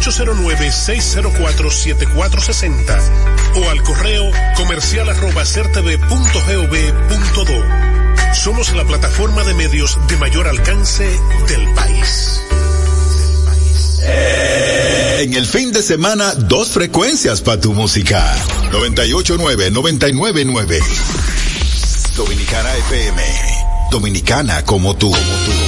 809-604-7460 o al correo comercial arroba certv.gov.do. Somos la plataforma de medios de mayor alcance del país. En el fin de semana, dos frecuencias para tu música. 989, 999. Dominicana FM. Dominicana como tú. Como tú.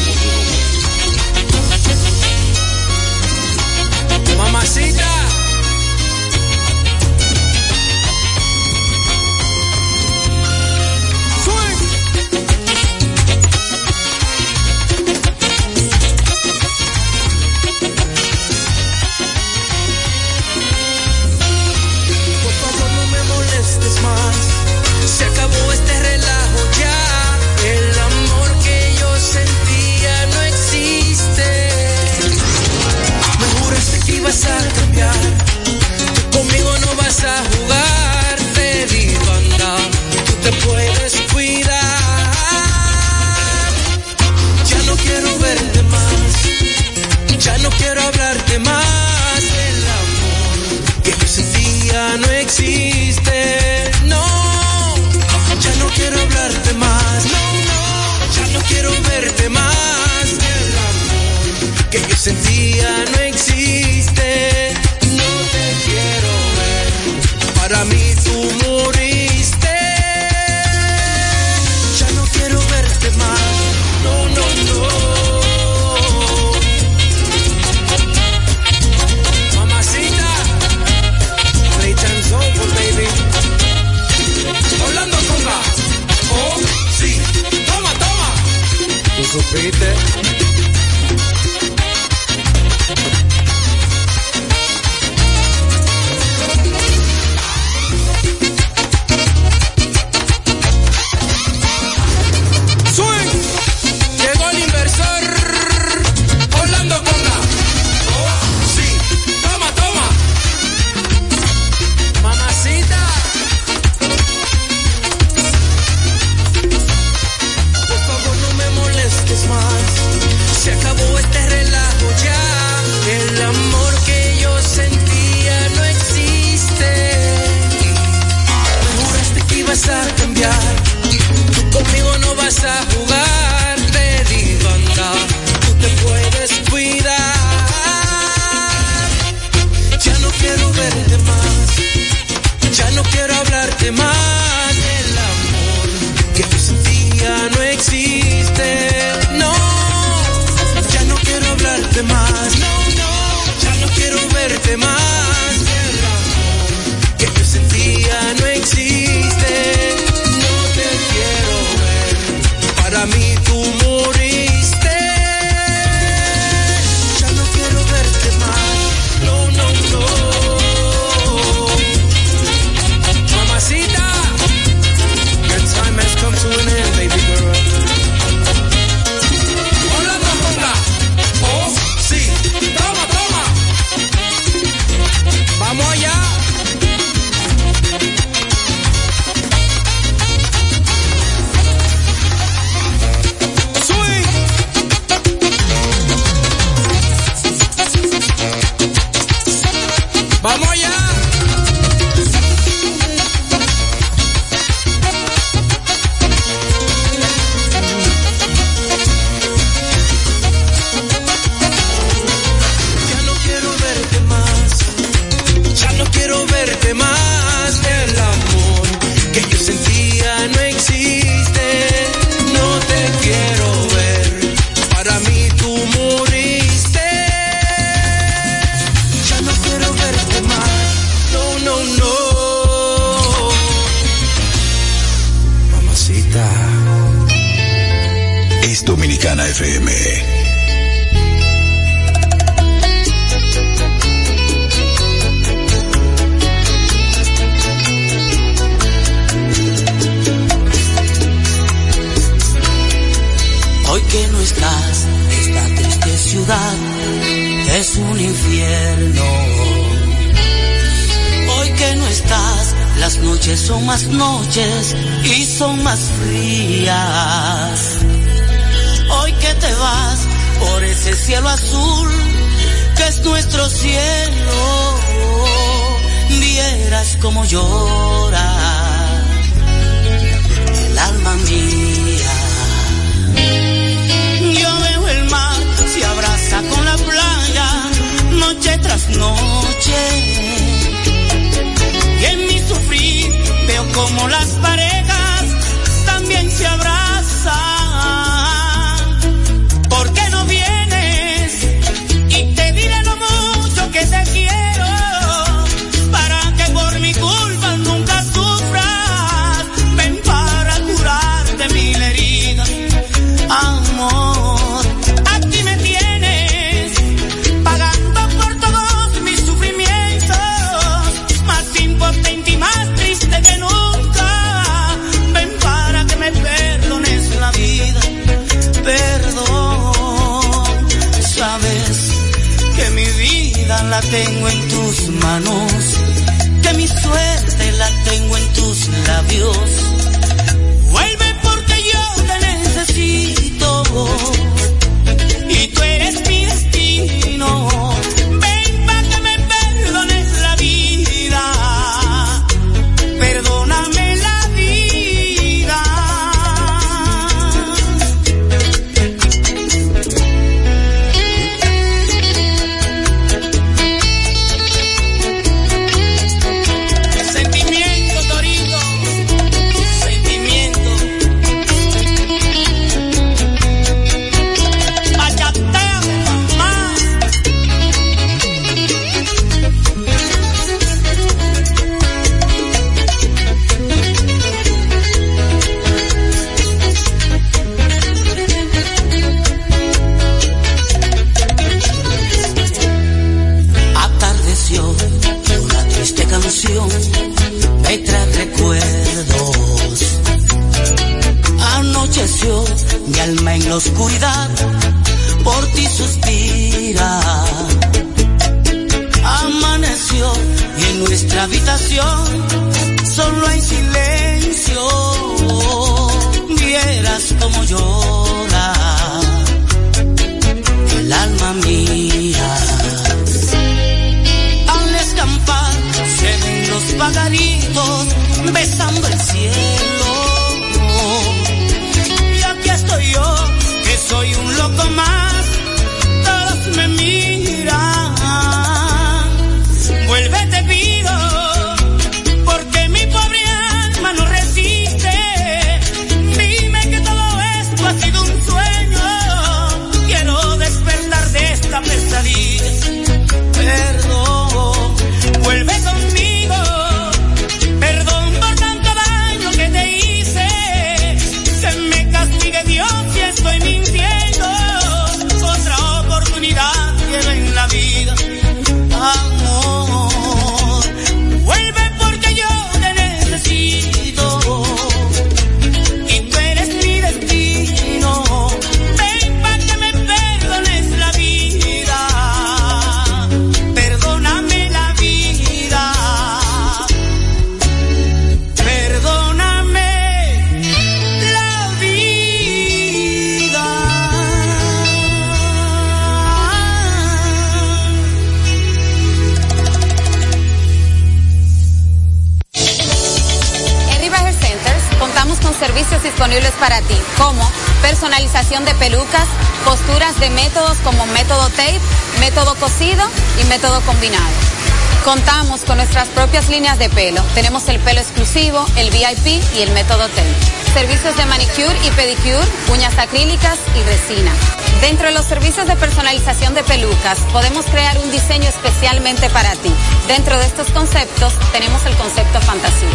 Líneas de pelo. Tenemos el pelo exclusivo, el VIP y el método TEL. Servicios de manicure y pedicure, uñas acrílicas y resina. Dentro de los servicios de personalización de pelucas, podemos crear un diseño especialmente para ti. Dentro de estos conceptos, tenemos el concepto fantasía.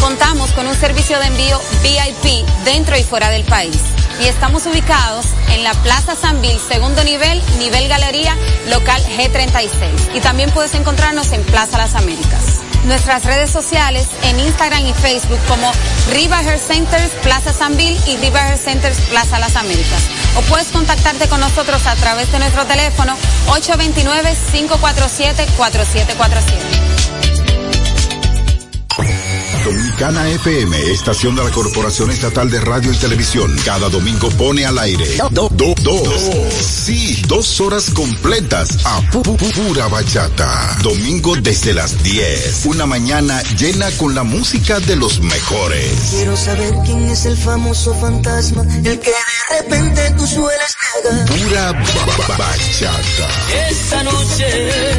Contamos con un servicio de envío VIP dentro y fuera del país. Y estamos ubicados en la Plaza Sanvil, segundo nivel, nivel galería, local G36. Y también puedes encontrarnos en Plaza Las Américas nuestras redes sociales en Instagram y Facebook como Riva Hair Centers Plaza Sanville y Riva Hair Centers Plaza Las Américas. O puedes contactarte con nosotros a través de nuestro teléfono 829-547-4747. Dominicana FM, estación de la Corporación Estatal de Radio y Televisión, cada domingo pone al aire do, do, dos, sí, dos horas completas a pura bachata. Domingo desde las 10, una mañana llena con la música de los mejores. Quiero saber quién es el famoso fantasma, el que de repente tú sueles negar. Pura bachata. Esta noche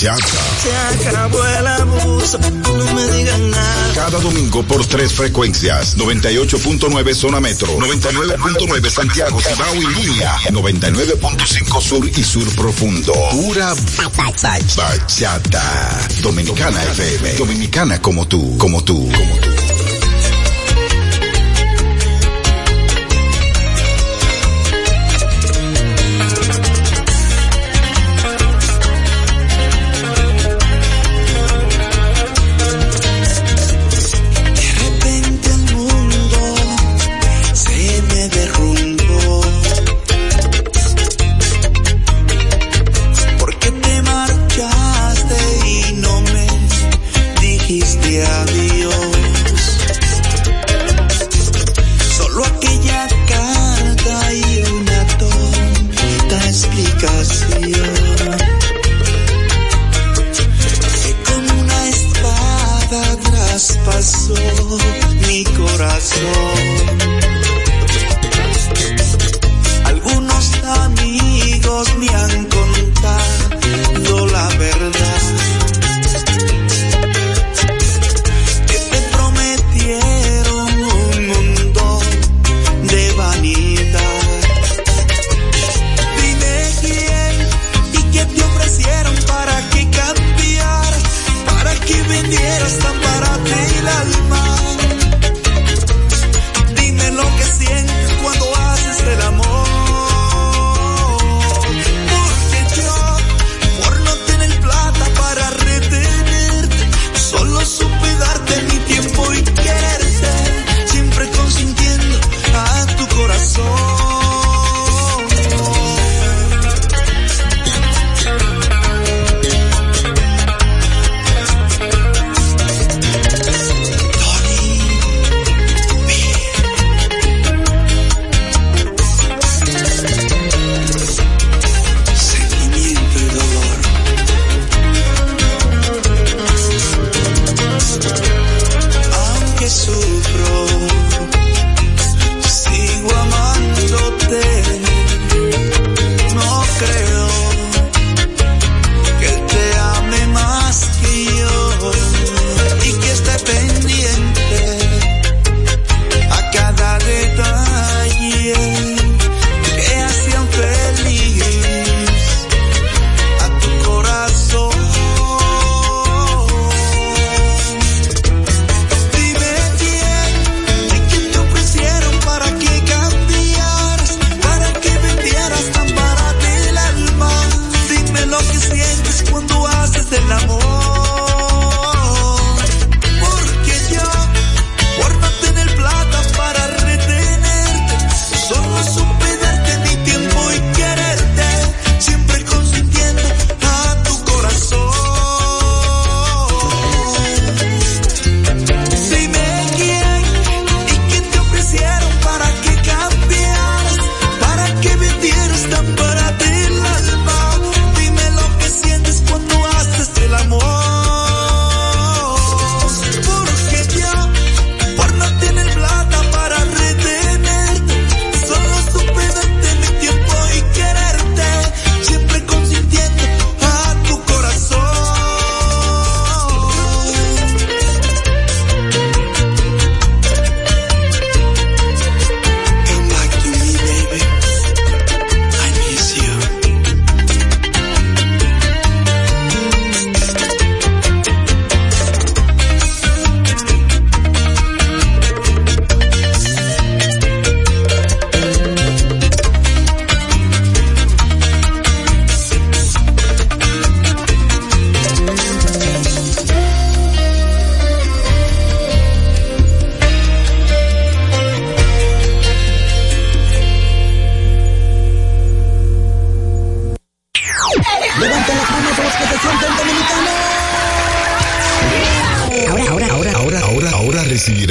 Se acabó el abuso, no me digan nada. Cada domingo por tres frecuencias. 98.9 zona metro, 99.9 Santiago, Cibao y Línea, 99.5 sur y sur profundo. Pura bachata. Dominicana FM. Dominicana como tú, como tú, como tú.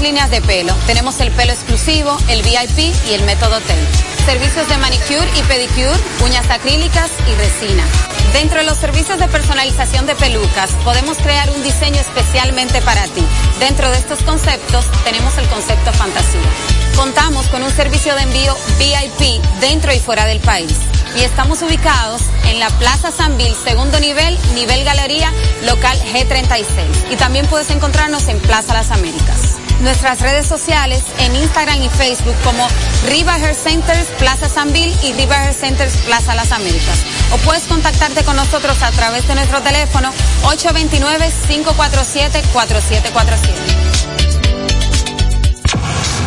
Líneas de pelo. Tenemos el pelo exclusivo, el VIP y el método TEL. servicios de manicure y pedicure, uñas acrílicas y resina. Dentro de los servicios de personalización de pelucas, podemos crear un diseño especialmente para ti. Dentro de estos conceptos, tenemos el concepto fantasía. Contamos con un servicio de envío VIP dentro y fuera del país. Y estamos ubicados en la Plaza Sanville, segundo nivel, nivel galería, local G36. Y también puedes encontrarnos en Plaza Las Américas nuestras redes sociales en Instagram y Facebook como Riva Hair Centers Plaza Sanville y Riva Hair Centers Plaza Las Américas. O puedes contactarte con nosotros a través de nuestro teléfono 829-547-4747.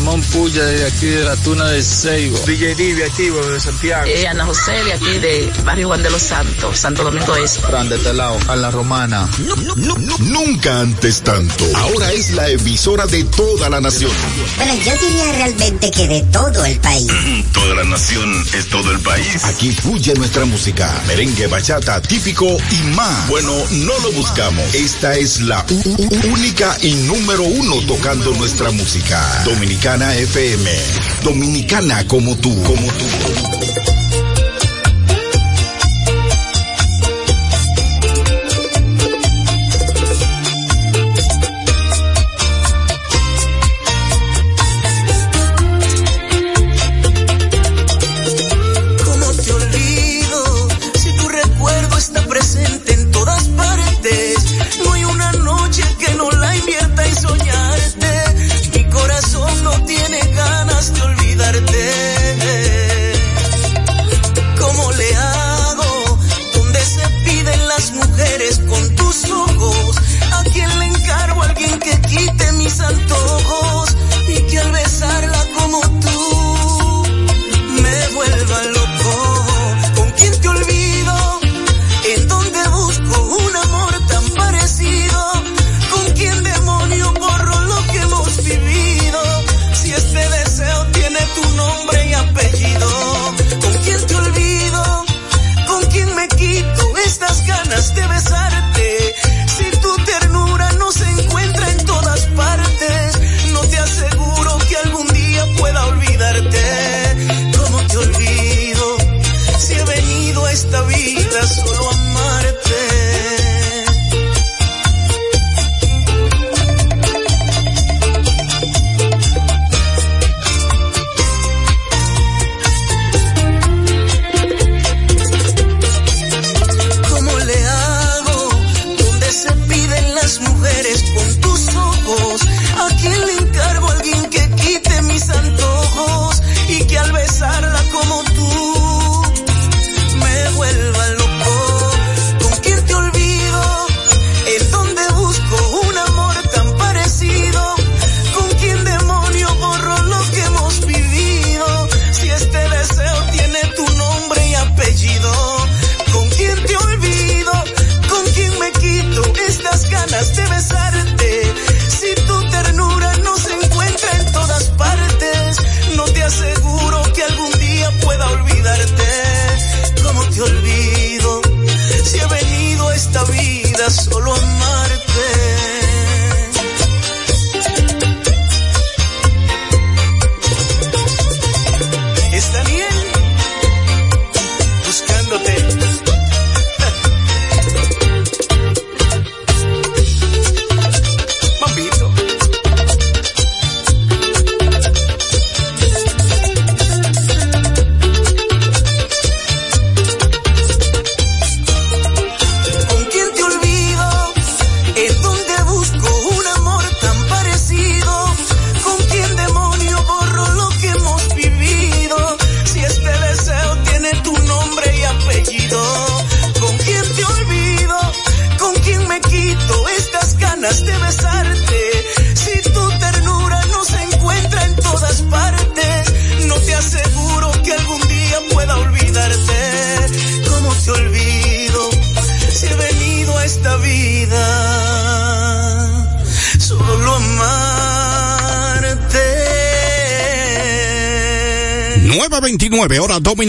Ramón Puya de aquí de la Tuna de Seibo. DJ Divi activo de Santiago. Eh, Ana José de aquí de Barrio Juan de los Santos, Santo Domingo Este. Fran de Telao, a la Romana. nunca antes tanto. Ahora es la emisora de toda la nación. Bueno, yo diría realmente que de todo el país. toda la nación es todo el país. Aquí fluye nuestra música, merengue, bachata, típico y más. Bueno, no lo buscamos. Esta es la única y número uno tocando nuestra música. Dominicana FM. Dominicana como tú, como tú.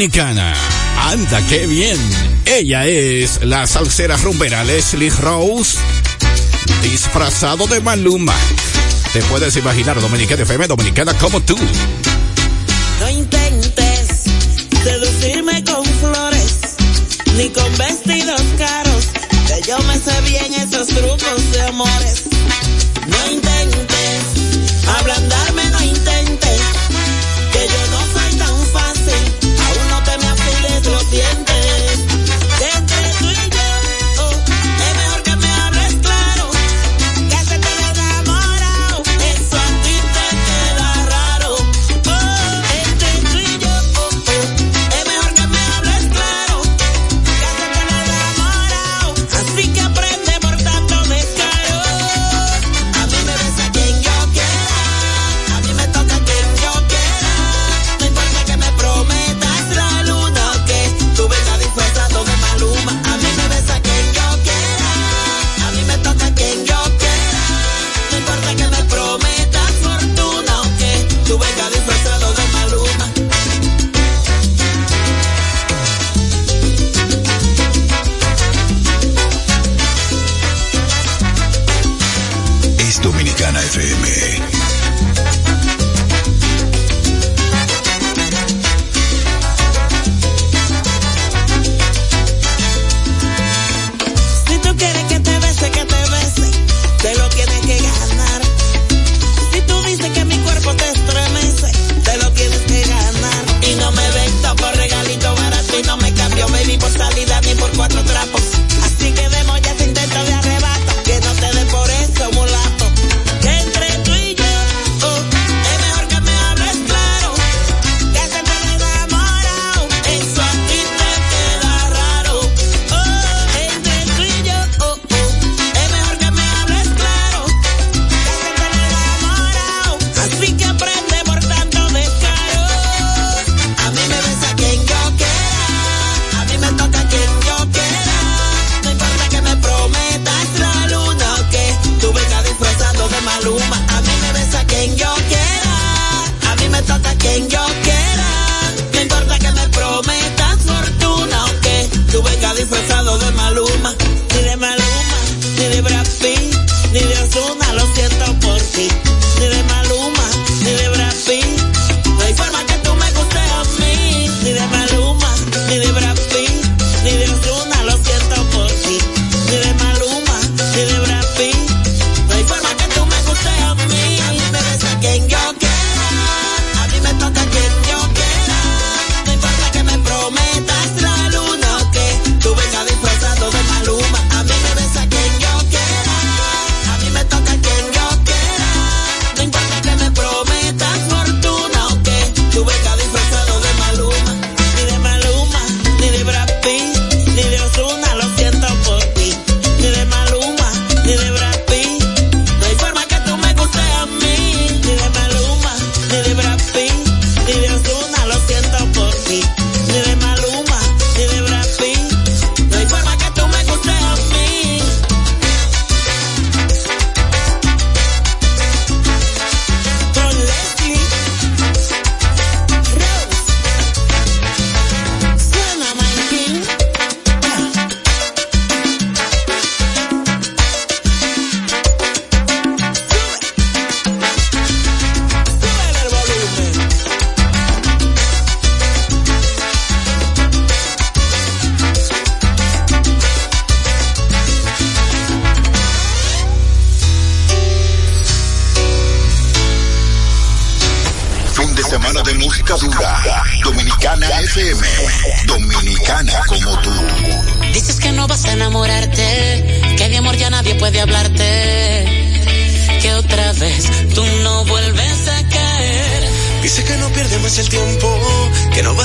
Dominicana. Anda, qué bien. Ella es la salsera rumbera Leslie Rose, disfrazado de Maluma. Te puedes imaginar, Dominicana FM, Dominicana como tú. No intentes seducirme con flores, ni con vestidos caros, que yo me sé bien esos trucos de amores.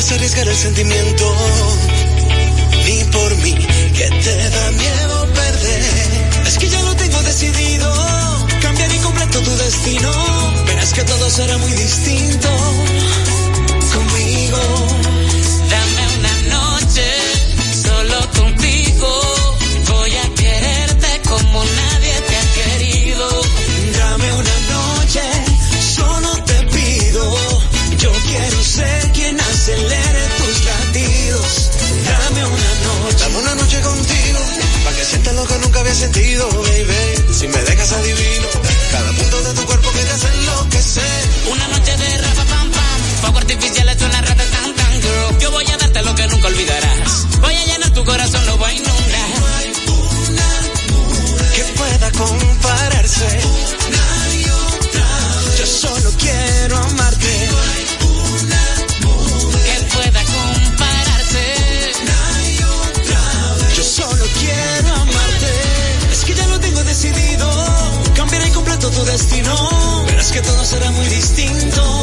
vas a arriesgar el sentimiento, ni por mí, que te da miedo perder. Es que ya lo tengo decidido, cambiar y completo tu destino. Verás que todo será muy distinto conmigo. sentido, baby. Si me dejas adivino cada punto de tu cuerpo que te hace enloquecer. Una noche de rafa pam pam, fuego artificial es una rata tan tan girl. Yo voy a darte lo que nunca olvidarás. Voy a llenar tu corazón, lo voy a inundar. No hay una mujer que pueda compararse. que todo será muy distinto.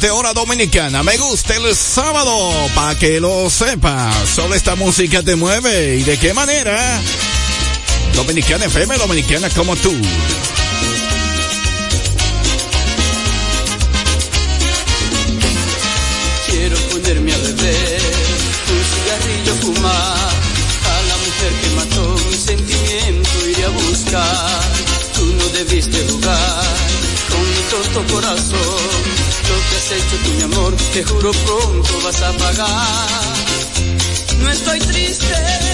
7, hora dominicana. Me gusta el sábado, pa' que lo sepa. Solo esta música te mueve. ¿Y de qué manera? Dominicana FM, dominicana como tú. Quiero ponerme a beber, un cigarrillo fumar. A la mujer que mató mi sentimiento iré a buscar. Tú no debiste jugar con mi tonto corazón lo que has hecho tú, mi amor, te juro pronto vas a pagar. No estoy triste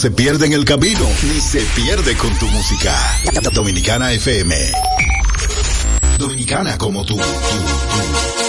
se pierde en el camino, ni se pierde con tu música. Dominicana FM. Dominicana como tú. tú, tú.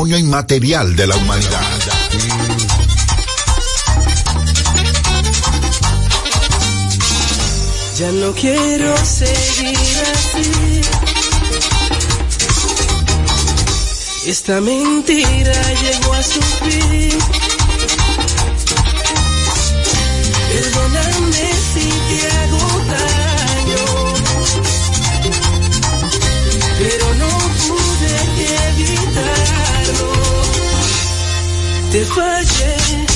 Patrimonio inmaterial de la humanidad. Ya no quiero seguir así. Esta mentira llegó a su fin. Te fallé. Soy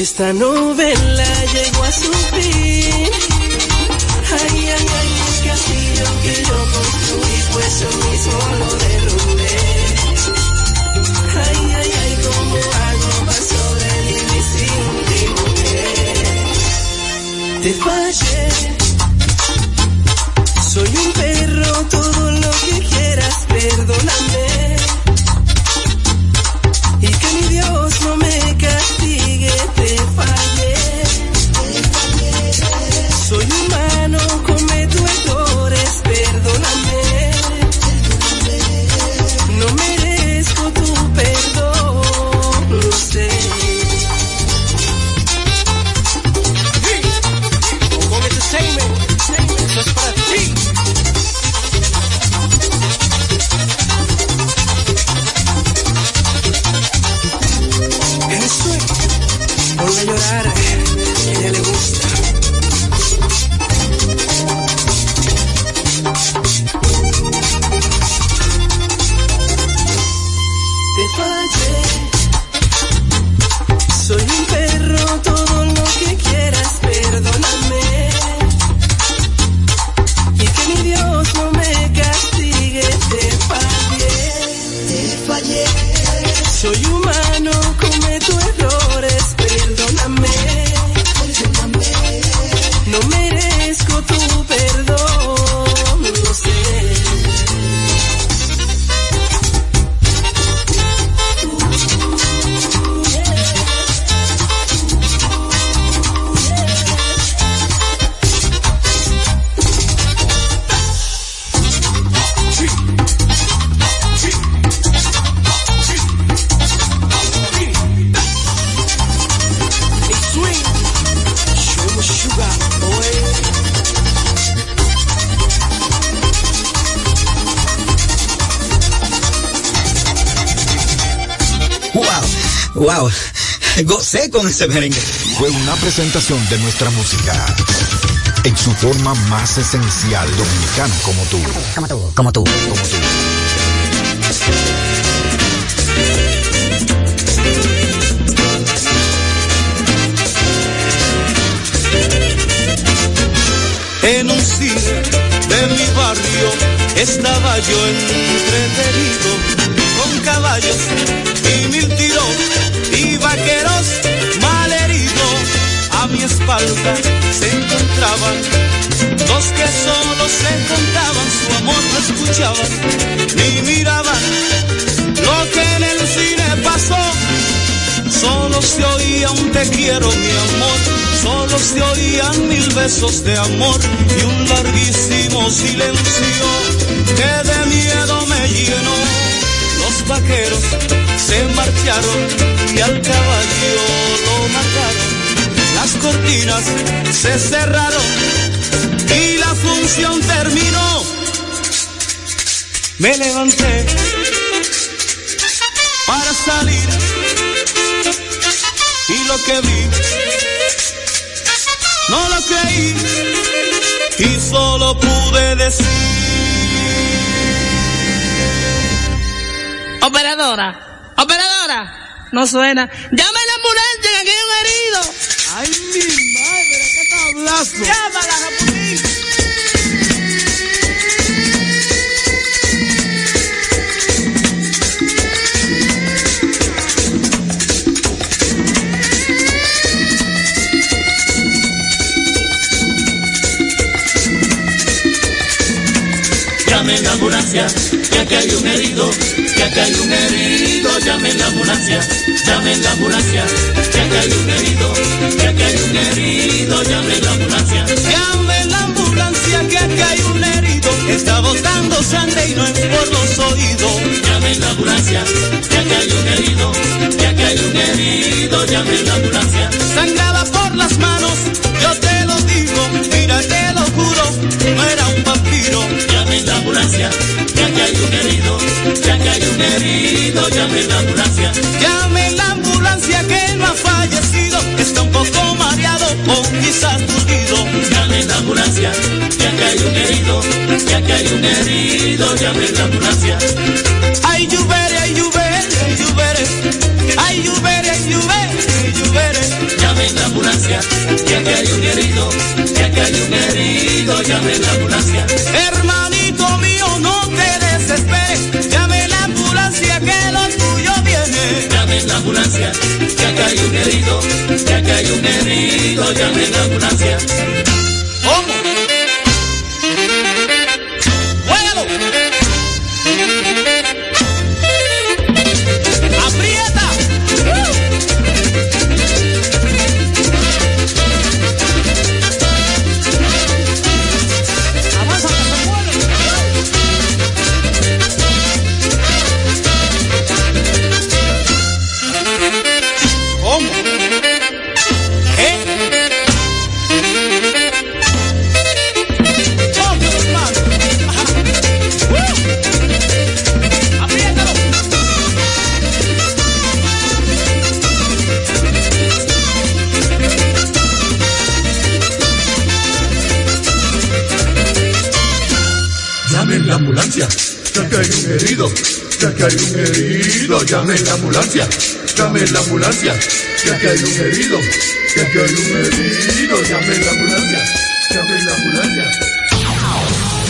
Esta novela llegó a su fin. Te fallé. Soy wow. Gocé con ese merengue. Fue una presentación de nuestra música en su forma más esencial dominicana como tú. Como tú, como tú. Como tú. En un cine de mi barrio estaba yo entretenido con caballos y mil tiros mi espalda se encontraban dos que solo se contaban, su amor no escuchaban ni miraban lo que en el cine pasó. Solo se oía un te quiero, mi amor. Solo se oían mil besos de amor y un larguísimo silencio que de miedo me llenó. Los vaqueros se marcharon y al caballo se cerraron y la función terminó. Me levanté para salir y lo que vi no lo creí y solo pude decir Operadora, operadora, no suena. Llame a la ambulancia que aquí hay un herido. Ay, mi madre, ¿qué tablazo? Rapidito. ambulancia, que acá hay un herido, que acá hay un herido, llamen la ambulancia, llamen la ambulancia, que acá hay un herido, que acá hay un herido, llamen la ambulancia. Llamen la ambulancia, que acá hay un herido, está botando sangre y no es por los oídos. Llamen la ambulancia, que acá hay un herido, que acá hay un herido, llamen la ambulancia. Sangrada por las manos, yo te lo digo, mira, te lo juro, no ambulancia, ya que hay un herido, ya que hay un herido, llame la ambulancia. Llame la ambulancia que no ha fallecido, está un poco mareado o quizás turbido. Llame la ambulancia, ya que hay un herido, ya que hay un herido, llame la ambulancia. Ay, lluvere, ay, lluvere, ay, lluvere, ay, lluvere, ay, lluvere, lluvere. Llame la ambulancia, ya que hay un herido, ya que hay un herido, llame la ambulancia. Ambulancia, ya que hay un herido, ya que hay un herido, llame la ambulancia. Que hay un herido, llamen la ambulancia, llamen la ambulancia, que hay un herido, que hay un herido, llamen la ambulancia, llamen la ambulancia.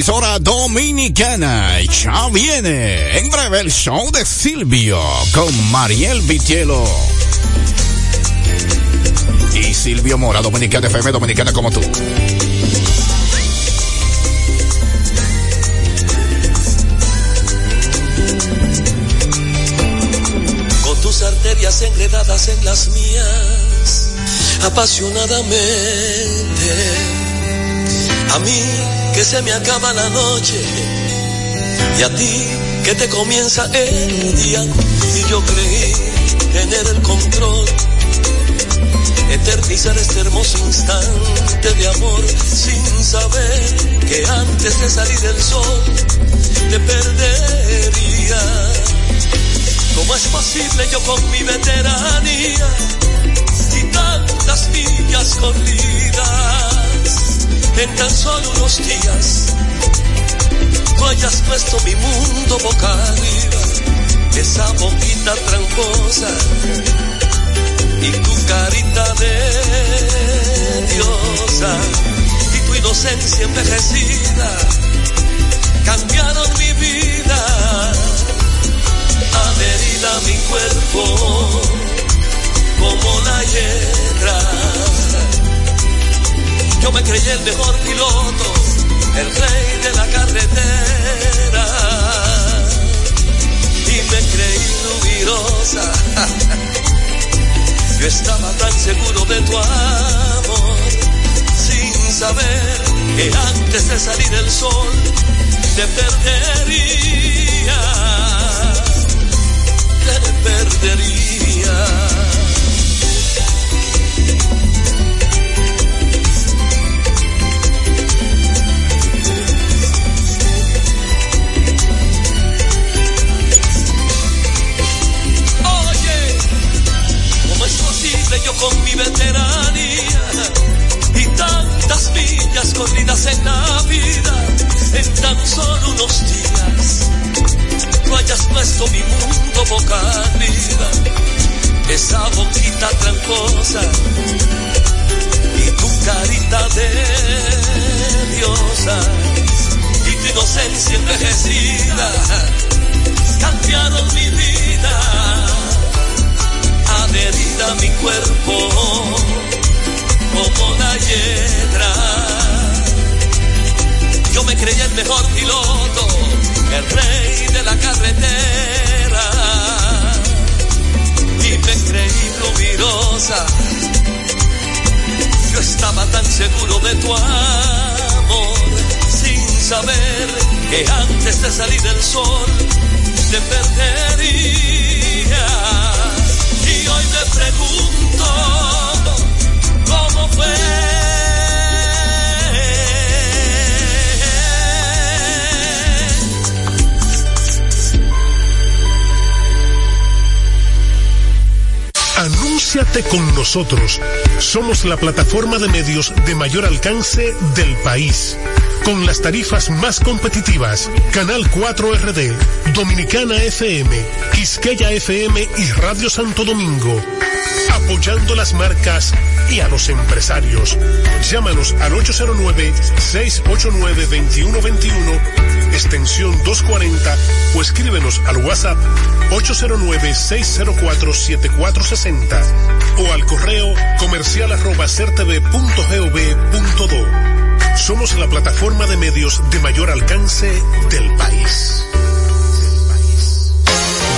9.36, hora dominicana. Ya viene en breve el show de Silvio con Mariel Vitielo. Y Silvio Mora, Dominicana FM, Dominicana como tú. Con tus arterias enredadas en las mías, apasionadamente. A mí que se me acaba la noche y a ti que te comienza el día y yo creí tener el control eternizar este hermoso instante de amor sin saber que antes de salir el sol te perdería. ¿Cómo es posible yo con mi veteranía y tantas millas corridas en tan solo unos días? Tú hayas puesto mi mundo boca arriba, esa boquita tramposa y tu carita de diosa y tu inocencia envejecida cambiaron mi vida, adherida mi cuerpo como la hierra. Yo me creí el mejor piloto, el rey de la carretera y me creí nubirosa. Yo estaba tan seguro de tu amor, sin saber que antes de salir el sol te perdería, te perdería. Yo con mi veteranía y tantas millas corridas en la vida, en tan solo unos días, tú hayas puesto mi mundo boca arriba, esa boquita tramposa y tu carita de diosa. Y tu inocencia envejecida cambiaron mi vida. Adherida mi cuerpo como la hiedra. Yo me creía el mejor piloto, el rey de la carretera. Y me creí rubirosa. Yo estaba tan seguro de tu amor, sin saber que antes de salir el sol te perdería Anúnciate con nosotros. Somos la plataforma de medios de mayor alcance del país. Con las tarifas más competitivas, Canal 4RD, Dominicana FM, Quisqueya FM y Radio Santo Domingo. Apoyando las marcas y a los empresarios. Llámanos al 809-689-2121, extensión 240 o escríbenos al WhatsApp 809-604-7460 o al correo comercial arroba. Somos la plataforma de medios de mayor alcance del país.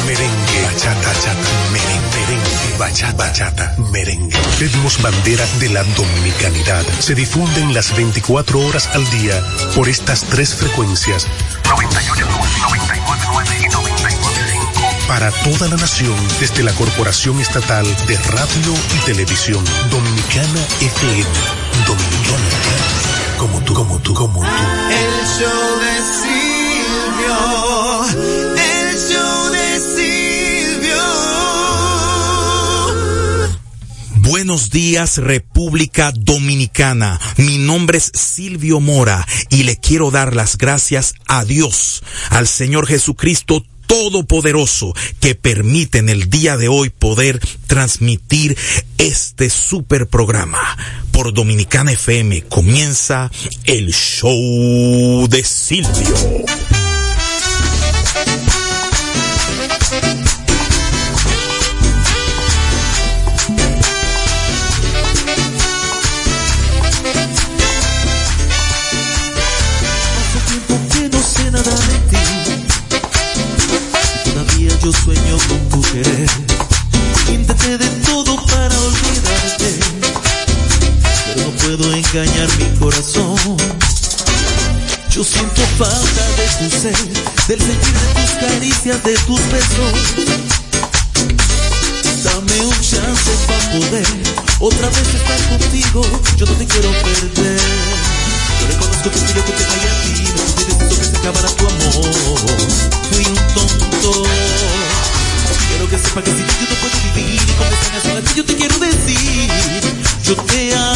Merengue, bachata, chata, merengue, merengue, bachata, bachata, merengue. Ritmos bandera de la dominicanidad. Se difunden las 24 horas al día por estas tres frecuencias. 98, 99, y 99.5. Para toda la nación, desde la Corporación Estatal de Radio y Televisión, Dominicana FM. Dominicana tú, como tú, como tú. El show de Silvio, Buenos días República Dominicana. Mi nombre es Silvio Mora y le quiero dar las gracias a Dios, al Señor Jesucristo todopoderoso que permite en el día de hoy poder transmitir este super programa. Por Dominicana FM comienza el show de Silvio. Yo sueño con tu querer. Intenté de todo para olvidarte, pero no puedo engañar mi corazón. Yo siento falta de tu ser, del sentir de tus caricias, de tus besos. Dame un chance para poder otra vez estar contigo. Yo no te quiero perder. Yo reconozco que fui yo que te fallé a ti, no acabara tu amor. Fui un tonto. Quiero que sepa que si yo no puedo vivir y como están a solas, yo te quiero decir, yo te amo.